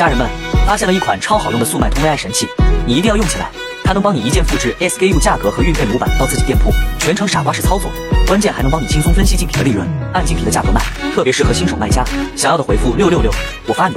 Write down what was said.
家人们发现了一款超好用的速卖通 ai 神器你一定要用起来它能帮你一键复制 sku 价格和运费模板到自己店铺全程傻瓜式操作关键还能帮你轻松分析竞品的利润按竞品的价格卖特别适合新手卖家。想要的回复六六六我发你。